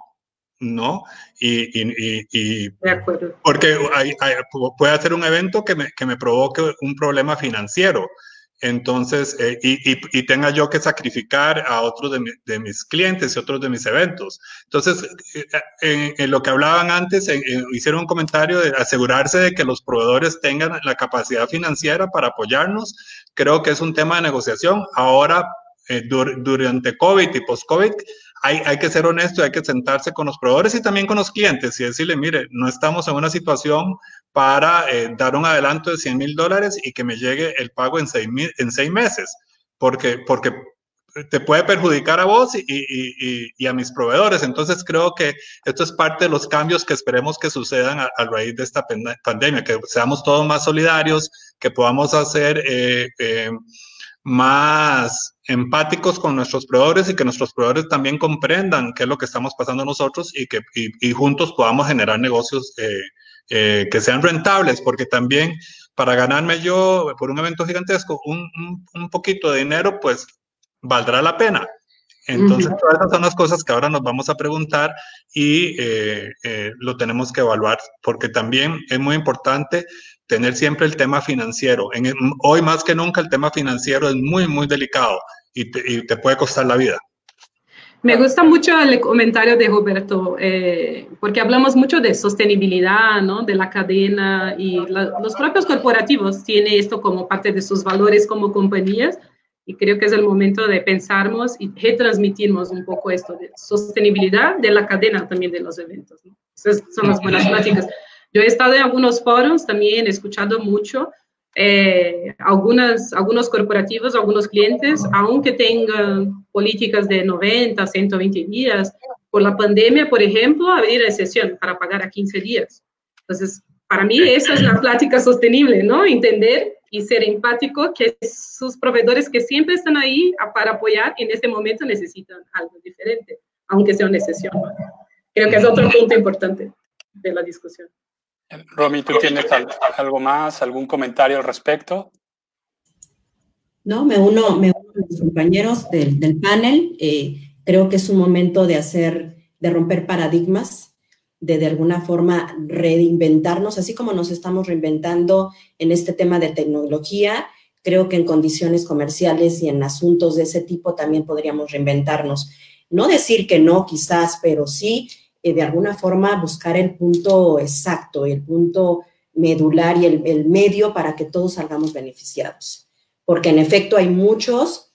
no, y, y, y, porque hay, puede hacer un evento que me, que me provoque un problema financiero entonces, eh, y, y, tenga yo que sacrificar a otros de, mis clientes y otros de mis eventos. Entonces, eh, en, lo que hablaban antes, hicieron un comentario de asegurarse de que los proveedores tengan la capacidad financiera para apoyarnos. Creo que es un tema de negociación. Ahora, eh, durante COVID y post-COVID, hay, hay, que ser honesto, hay que sentarse con los proveedores y también con los clientes y decirle, mire, no estamos en una situación para eh, dar un adelanto de 100 mil dólares y que me llegue el pago en seis, en seis meses, porque, porque te puede perjudicar a vos y, y, y, a mis proveedores. Entonces creo que esto es parte de los cambios que esperemos que sucedan a, raíz de esta pandemia, que seamos todos más solidarios, que podamos hacer... Eh, eh, más empáticos con nuestros proveedores y que nuestros proveedores también comprendan qué es lo que estamos pasando nosotros y que y, juntos podamos generar negocios eh, eh, que sean rentables, porque también para ganarme yo por un evento gigantesco un, un, poquito de dinero, pues valdrá la pena. Entonces, todas esas son las cosas que ahora nos vamos a preguntar y eh, lo tenemos que evaluar, porque también es muy importante tener siempre el tema financiero. En, hoy más que nunca el tema financiero es muy, muy delicado y te, puede costar la vida. Me gusta mucho el comentario de Roberto, eh, porque hablamos mucho de sostenibilidad, ¿no? de la cadena y los propios corporativos tienen esto como parte de sus valores como compañías y creo que es el momento de pensarnos y retransmitirnos un poco esto de sostenibilidad de la cadena también de los eventos. Esas son las buenas pláticas. Yo he estado en algunos foros también, he escuchado mucho. Eh, algunas, algunos corporativos, algunos clientes, aunque tengan políticas de 90, 120 días, por la pandemia, por ejemplo, abrir excepción para pagar a 15 días. Entonces, para mí esa es la plática sostenible, ¿no? Entender y ser empático que sus proveedores que siempre están ahí para apoyar, en este momento necesitan algo diferente, aunque sea una excepción. Creo que es otro punto importante de la discusión. Romy, ¿tú tienes algo más, algún comentario al respecto? No, me uno, me uno a los compañeros del, del panel. Eh, creo que es un momento de hacer, de romper paradigmas, de de alguna forma reinventarnos, así como nos estamos reinventando en este tema de tecnología. Creo que en condiciones comerciales y en asuntos de ese tipo también podríamos reinventarnos. No decir que no, quizás, pero sí eh, de alguna forma buscar el punto exacto, el punto medular y el, medio para que todos salgamos beneficiados. Porque en efecto hay muchos,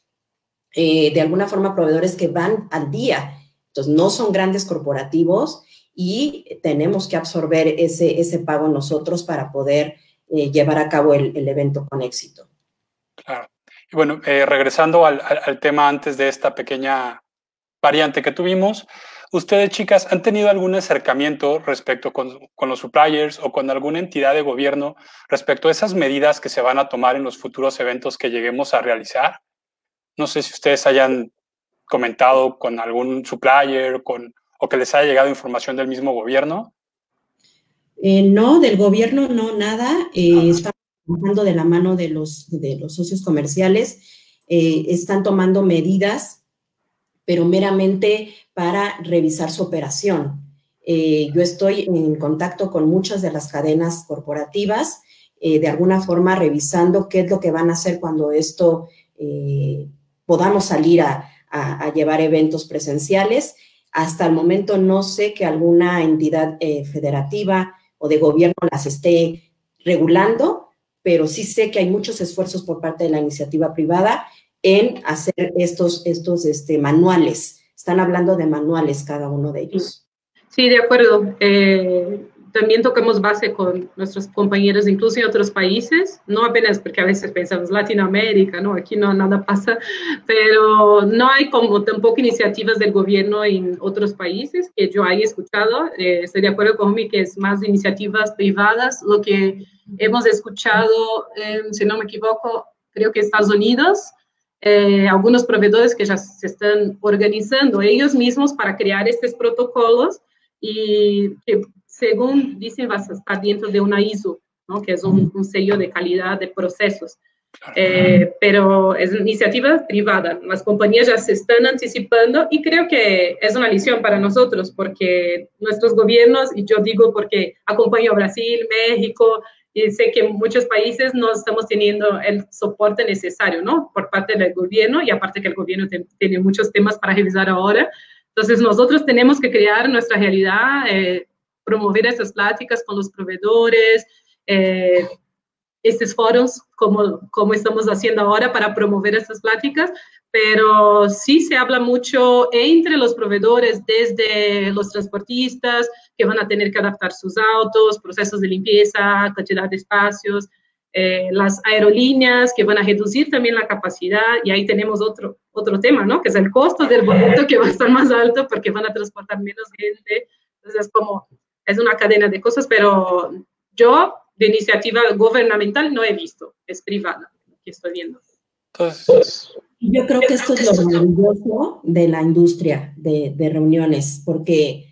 eh, de alguna forma, proveedores que van al día. Entonces, no son grandes corporativos y tenemos que absorber ese, ese pago nosotros para poder eh, llevar a cabo el, evento con éxito. Claro. Bueno, regresando al, al tema antes de esta pequeña variante que tuvimos, ¿Ustedes, chicas, han tenido algún acercamiento respecto con, los suppliers o con alguna entidad de gobierno respecto a esas medidas que se van a tomar en los futuros eventos que lleguemos a realizar? No sé si ustedes hayan comentado con algún supplier con, o que les haya llegado información del mismo gobierno? Eh, no, del gobierno no, nada. Eh, estamos trabajando de la mano de los, de los socios comerciales. Eh, están tomando medidas, pero meramente para revisar su operación. yo estoy en contacto con muchas de las cadenas corporativas, de alguna forma revisando qué es lo que van a hacer cuando esto podamos salir a, a, llevar eventos presenciales. Hasta el momento no sé que alguna entidad eh, federativa o de gobierno las esté regulando, pero sí sé que hay muchos esfuerzos por parte de la iniciativa privada en hacer estos, estos este, manuales. Están hablando de manuales cada uno de ellos. Sí, de acuerdo. Eh, también tocamos base con nuestros compañeros incluso en otros países, no apenas porque a veces pensamos Latinoamérica, ¿no? Aquí no nada pasa, pero no hay como tampoco iniciativas del gobierno en otros países que yo haya escuchado. Eh, estoy de acuerdo con mi que es más iniciativas privadas. Lo que hemos escuchado, si no me equivoco, creo que Estados Unidos, eh, algunos proveedores que ya se están organizando ellos mismos para crear estos protocolos y que según dicen, vas a estar dentro de una ISO, ¿no? que es un, sello de calidad de procesos. Eh, pero es una iniciativa privada. Las compañías ya se están anticipando y creo que es una lección para nosotros porque nuestros gobiernos, y yo digo porque acompaño a Brasil, México, y sé que muchos países no estamos teniendo el soporte necesario, ¿no? Por parte del gobierno y aparte que el gobierno tiene muchos temas para revisar ahora. Entonces nosotros tenemos que crear nuestra realidad. Eh, promover essas pláticas com os provedores, eh, estes fóruns, como, como estamos fazendo agora para promover essas pláticas, pero sí se habla mucho entre los proveedores, desde los transportistas, que van a tener que adaptar sus autos, procesos de limpieza, cantidad de espacios, eh, las aerolíneas que van a reducir también la capacidad, y ahí tenemos otro, otro tema, ¿no? Que es el costo del boleto que va a estar más alto porque van a transportar menos gente. Entonces, como es una cadena de cosas, pero yo de iniciativa gubernamental no he visto, es privada que estoy viendo. Entonces, yo creo que esto es lo maravilloso de la industria de, de, reuniones, porque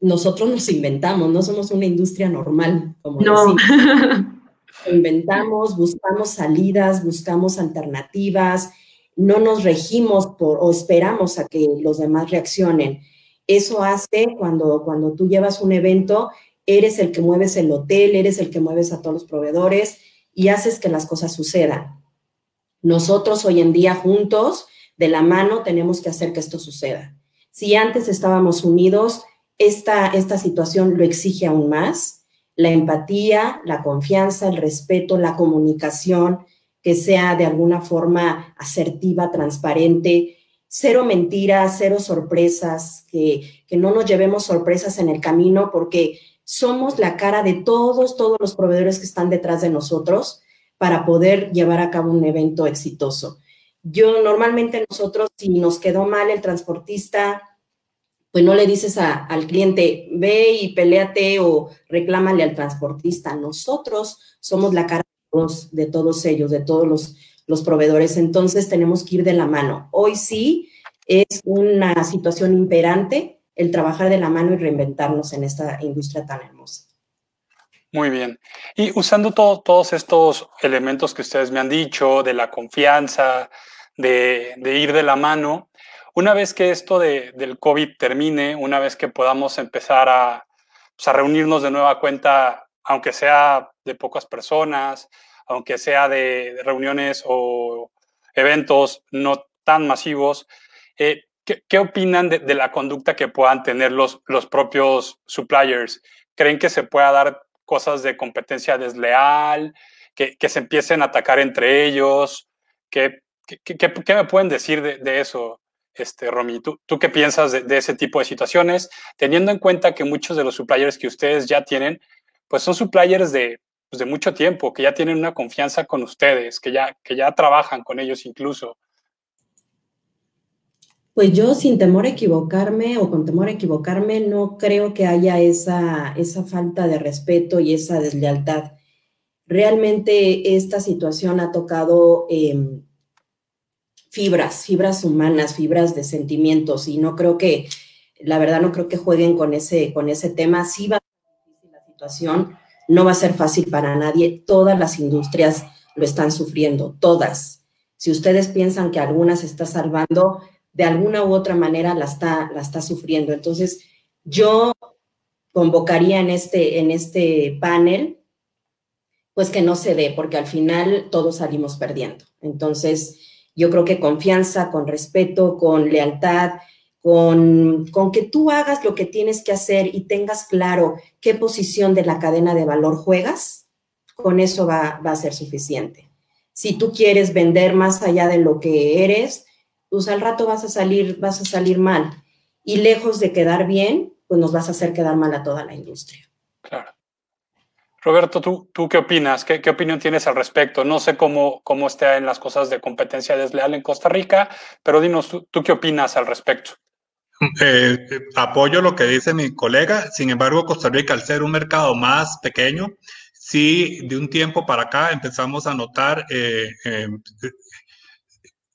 nosotros nos inventamos, no somos una industria normal, como no. Inventamos, buscamos salidas, buscamos alternativas, no nos regimos por, o esperamos a que los demás reaccionen. Eso hace cuando, cuando tú llevas un evento, eres el que mueves el hotel, eres el que mueves a todos los proveedores y haces que las cosas sucedan. Nosotros hoy en día juntos, de la mano, tenemos que hacer que esto suceda. Si antes estábamos unidos, esta, esta situación lo exige aún más. La empatía, la confianza, el respeto, la comunicación, que sea de alguna forma asertiva, transparente, cero mentiras, cero sorpresas, que, que, no nos llevemos sorpresas en el camino porque somos la cara de todos, todos los proveedores que están detrás de nosotros para poder llevar a cabo un evento exitoso. Yo normalmente nosotros, si nos quedó mal el transportista, pues no le dices al cliente, ve y peleate o reclámale al transportista. Nosotros somos la cara de todos, de todos ellos, de todos los los proveedores. Entonces tenemos que ir de la mano. Hoy sí es una situación imperante el trabajar de la mano y reinventarnos en esta industria tan hermosa. Muy bien. Y usando todos estos elementos que ustedes me han dicho, de la confianza, de, ir de la mano, una vez que esto del COVID termine, una vez que podamos empezar a, pues, a reunirnos de nueva cuenta, aunque sea de pocas personas, aunque sea de reuniones o eventos no tan masivos, eh, ¿qué, opinan de, la conducta que puedan tener los, los propios suppliers? ¿Creen que se pueda dar cosas de competencia desleal, que, se empiecen a atacar entre ellos? ¿Qué, qué, me pueden decir de, eso, este, Romy? ¿Tú, ¿Tú, qué piensas de, de, ese tipo de situaciones, teniendo en cuenta que muchos de los suppliers que ustedes ya tienen, pues son suppliers de pues, de mucho tiempo, que ya tienen una confianza con ustedes, que ya, que ya trabajan con ellos incluso. Pues yo sin temor a equivocarme o con temor a equivocarme, no creo que haya esa, esa falta de respeto y esa deslealtad. Realmente esta situación ha tocado em, fibras, fibras humanas, fibras de sentimientos y no creo que, la verdad no creo que jueguen con ese, con ese tema. Sí va a ser la situación, no va a ser fácil para nadie. Todas las industrias lo están sufriendo, todas. Si ustedes piensan que algunas está salvando, de alguna u otra manera la está, la está sufriendo. Entonces, yo convocaría en este, en este panel, pues que no se dé, porque al final todos salimos perdiendo. Entonces, yo creo que confianza, con respeto, con lealtad, con, con, que tú hagas lo que tienes que hacer y tengas claro qué posición de la cadena de valor juegas, con eso va, va a ser suficiente. Si tú quieres vender más allá de lo que eres, pues al rato vas a salir, vas a salir mal. Y lejos de quedar bien, pues nos vas a hacer quedar mal a toda la industria. Claro. Roberto, ¿tú, tú qué opinas? ¿Qué, ¿Qué, opinión tienes al respecto? No sé cómo, cómo está en las cosas de competencia desleal en Costa Rica, pero dinos, ¿tú, tú qué opinas al respecto? Eh, apoyo lo que dice mi colega, sin embargo, Costa Rica, al ser un mercado más pequeño, sí, de un tiempo para acá empezamos a notar eh, eh,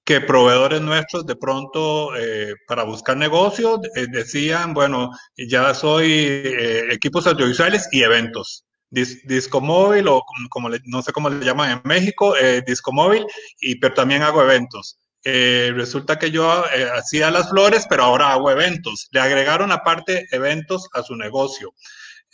que proveedores nuestros de pronto eh, para buscar negocios eh, decían, bueno, ya soy eh, equipos audiovisuales y eventos. disco móvil o como no sé cómo le llaman en México, disco móvil, y, pero también hago eventos. resulta que yo hacía las flores, pero ahora hago eventos. Le agregaron aparte eventos a su negocio.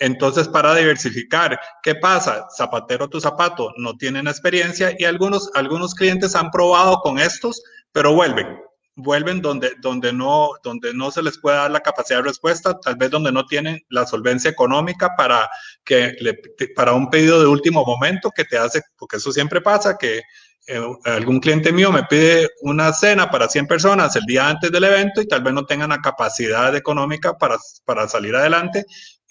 Entonces, para diversificar, ¿qué pasa? Zapatero tu zapato, no tienen experiencia y algunos, algunos clientes han probado con estos, pero vuelven, vuelven donde, donde, no, donde no se les puede dar la capacidad de respuesta, tal vez donde no tienen la solvencia económica para, que para un pedido de último momento que te hace, porque eso siempre pasa, que eh, algún cliente mío me pide una cena para 100 personas el día antes del evento y tal vez no tengan la capacidad económica para, para salir adelante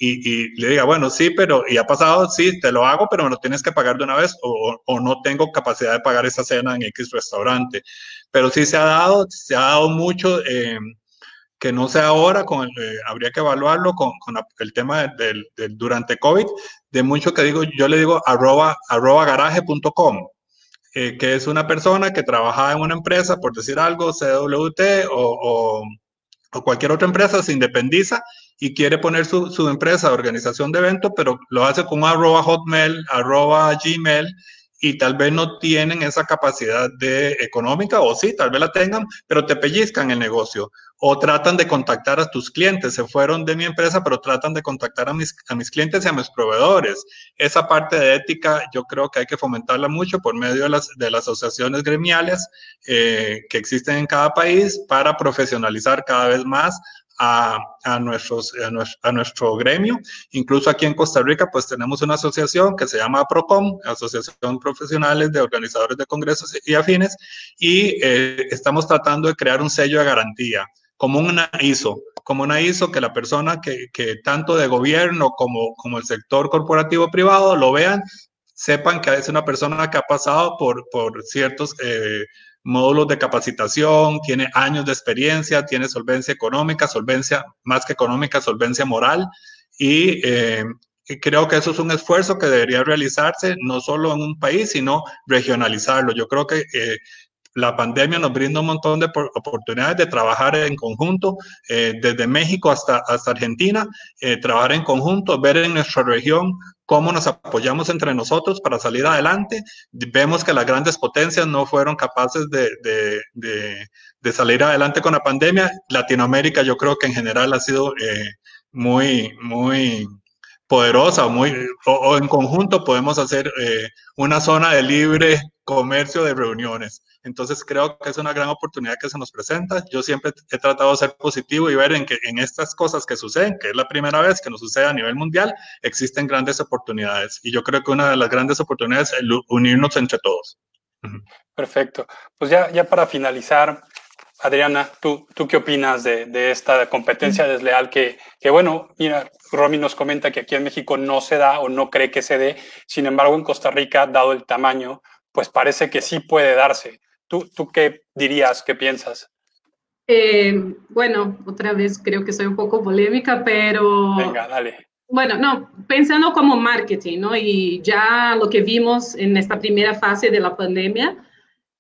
y, le diga, bueno, sí, pero, y ha pasado, sí, te lo hago, pero me lo tienes que pagar de una vez o, o, no tengo capacidad de pagar esa cena en X restaurante. Pero sí se ha dado, se ha dado mucho, eh, que no sea ahora, con eh, habría que evaluarlo con, con el tema del, del, durante COVID, de mucho que digo, yo le digo arroba, arroba garaje.com. Eh, que es una persona que trabajaba en una empresa, por decir algo, CWT o, o, o cualquier otra empresa, se independiza y quiere poner su, su empresa, organización de evento, pero lo hace con arroba hotmail, arroba gmail, y tal vez no tienen esa capacidad de económica, o sí, tal vez la tengan, pero te pellizcan el negocio, o tratan de contactar a tus clientes, se fueron de mi empresa, pero tratan de contactar a mis, a mis clientes y a mis proveedores. Esa parte de ética yo creo que hay que fomentarla mucho por medio de las, de las asociaciones gremiales eh, que existen en cada país para profesionalizar cada vez más a, a, nuestros, a, nuestro, a, nuestro, gremio. Incluso aquí en Costa Rica, pues tenemos una asociación que se llama PROCOM, Asociación Profesionales de Organizadores de Congresos y Afines, y eh, estamos tratando de crear un sello de garantía, como una ISO, como una ISO que la persona que, que tanto de gobierno como, como el sector corporativo privado lo vean, sepan que es una persona que ha pasado por, por ciertos... Eh, módulos de capacitación, tiene años de experiencia, tiene solvencia económica, solvencia más que económica, solvencia moral y eh, creo que eso es un esfuerzo que debería realizarse no solo en un país, sino regionalizarlo. Yo creo que eh, la pandemia nos brinda un montón de oportunidades de trabajar en conjunto, eh, desde México hasta, hasta Argentina, eh, trabajar en conjunto, ver en nuestra región cómo nos apoyamos entre nosotros para salir adelante. Vemos que las grandes potencias no fueron capaces de, salir adelante con la pandemia. Latinoamérica yo creo que en general ha sido eh, muy, muy poderosa muy, o, o, en conjunto podemos hacer eh, una zona de libre comercio de reuniones. Entonces creo que es una gran oportunidad que se nos presenta. Yo siempre he tratado de ser positivo y ver en que en estas cosas que suceden, que es la primera vez que nos sucede a nivel mundial, existen grandes oportunidades. Y yo creo que una de las grandes oportunidades es unirnos entre todos. Perfecto. Pues ya, ya para finalizar, Adriana, ¿tú, ¿tú qué opinas de, de esta competencia desleal que, que, bueno, mira, Romy nos comenta que aquí en México no se da o no cree que se dé, sin embargo en Costa Rica, dado el tamaño, pues parece que sí puede darse. ¿Tú, tú qué dirías, qué piensas? Eh, bueno, otra vez creo que soy un poco polémica, pero... Venga, dale. Bueno, no, pensando como marketing, ¿no? Y ya lo que vimos en esta primera fase de la pandemia,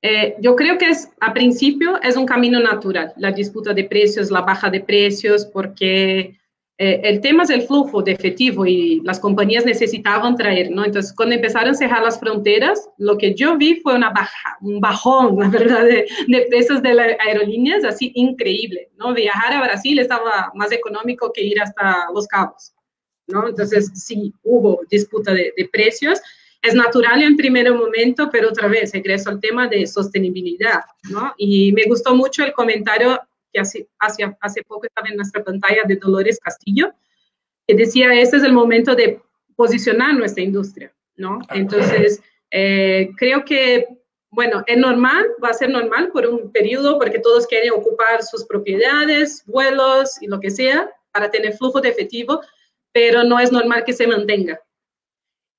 Eh, yo creo que es, a principio es un camino natural, la disputa de precios, la baja de precios, porque eh, el tema es el flujo de efectivo y las compañías necesitaban traer, ¿no? Entonces, cuando empezaron a cerrar las fronteras, lo que yo vi fue una baja, un bajón, la verdad, de, de precios de las aerolíneas, así increíble, ¿no? Viajar a Brasil estaba más económico que ir hasta Los Cabos, ¿no? Entonces, sí, hubo disputa de, de precios. Es natural en primer momento, pero otra vez regreso al tema de sostenibilidad, ¿no? Y me gustó mucho el comentario que hace, hace, hace poco estaba en nuestra pantalla de Dolores Castillo, que decía, este es el momento de posicionar nuestra industria, ¿no? Entonces, eh, creo que, bueno, es normal, va a ser normal por un periodo, porque todos quieren ocupar sus propiedades, vuelos y lo que sea, para tener flujo de efectivo, pero no es normal que se mantenga.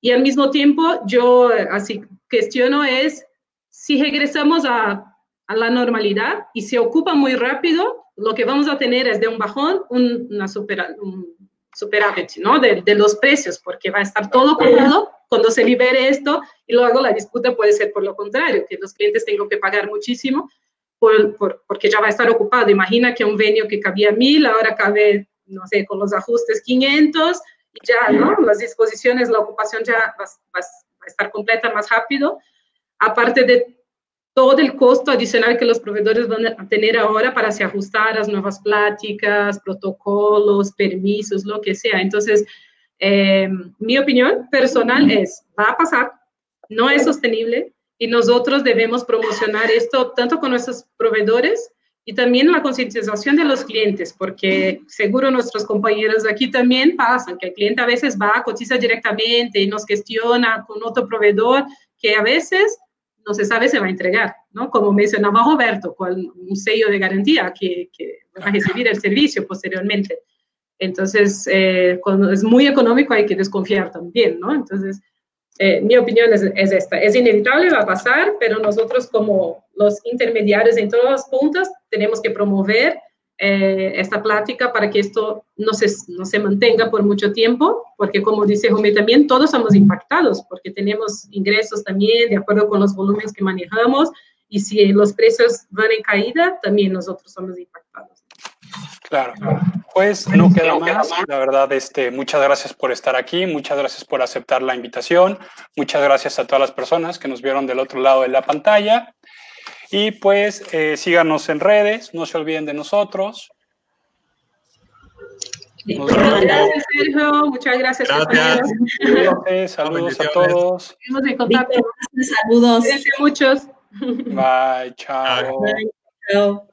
Y al mismo tiempo, yo así cuestiono es, si regresamos a a la normalidad y se ocupa muy rápido, lo que vamos a tener es de un bajón un, una super, un superávit ¿no? de, de, los precios, porque va a estar todo ocupado cuando se libere esto y luego la disputa puede ser por lo contrario, que los clientes tengan que pagar muchísimo por, por, porque ya va a estar ocupado. Imagina que un venio que cabía mil, ahora cabe, no sé, con los ajustes 500 y ya, ¿no? Las disposiciones, la ocupación ya va, va, va a estar completa más rápido. Aparte de todo el costo adicional que los proveedores van a tener ahora para se ajustar a las nuevas pláticas, protocolos, permisos, lo que sea. Entonces, eh, mi opinión personal es, va a pasar, no es sostenible y nosotros debemos promocionar esto tanto con nuestros proveedores y también la concientización de los clientes, porque seguro nuestros compañeros aquí también pasan, que el cliente a veces va, cotiza directamente y nos gestiona con otro proveedor que a veces no se sabe si va a entregar, ¿no? Como mencionaba Roberto, con un sello de garantía que, que va a recibir el servicio posteriormente. Entonces, eh, cuando es muy económico hay que desconfiar también, ¿no? Entonces, eh, mi opinión es, es, esta, es inevitable, va a pasar, pero nosotros como los intermediarios en todas las puntas tenemos que promover eh, esta plática para que esto no se, no se mantenga por mucho tiempo, porque como dice Jome también, todos somos impactados, porque tenemos ingresos también de acuerdo con los volúmenes que manejamos, y si los precios van en caída, también nosotros somos impactados. Claro, pues no queda más. La verdad, este, muchas gracias por estar aquí, muchas gracias por aceptar la invitación, muchas gracias a todas las personas que nos vieron del otro lado de la pantalla. Y pues eh, síganos en redes, no se olviden de nosotros. Muchas gracias, Sergio. Muchas gracias. gracias. Saludos a todos. Seguimos en contacto. Saludos. Gracias muchos. Bye, chao. Bye, chao.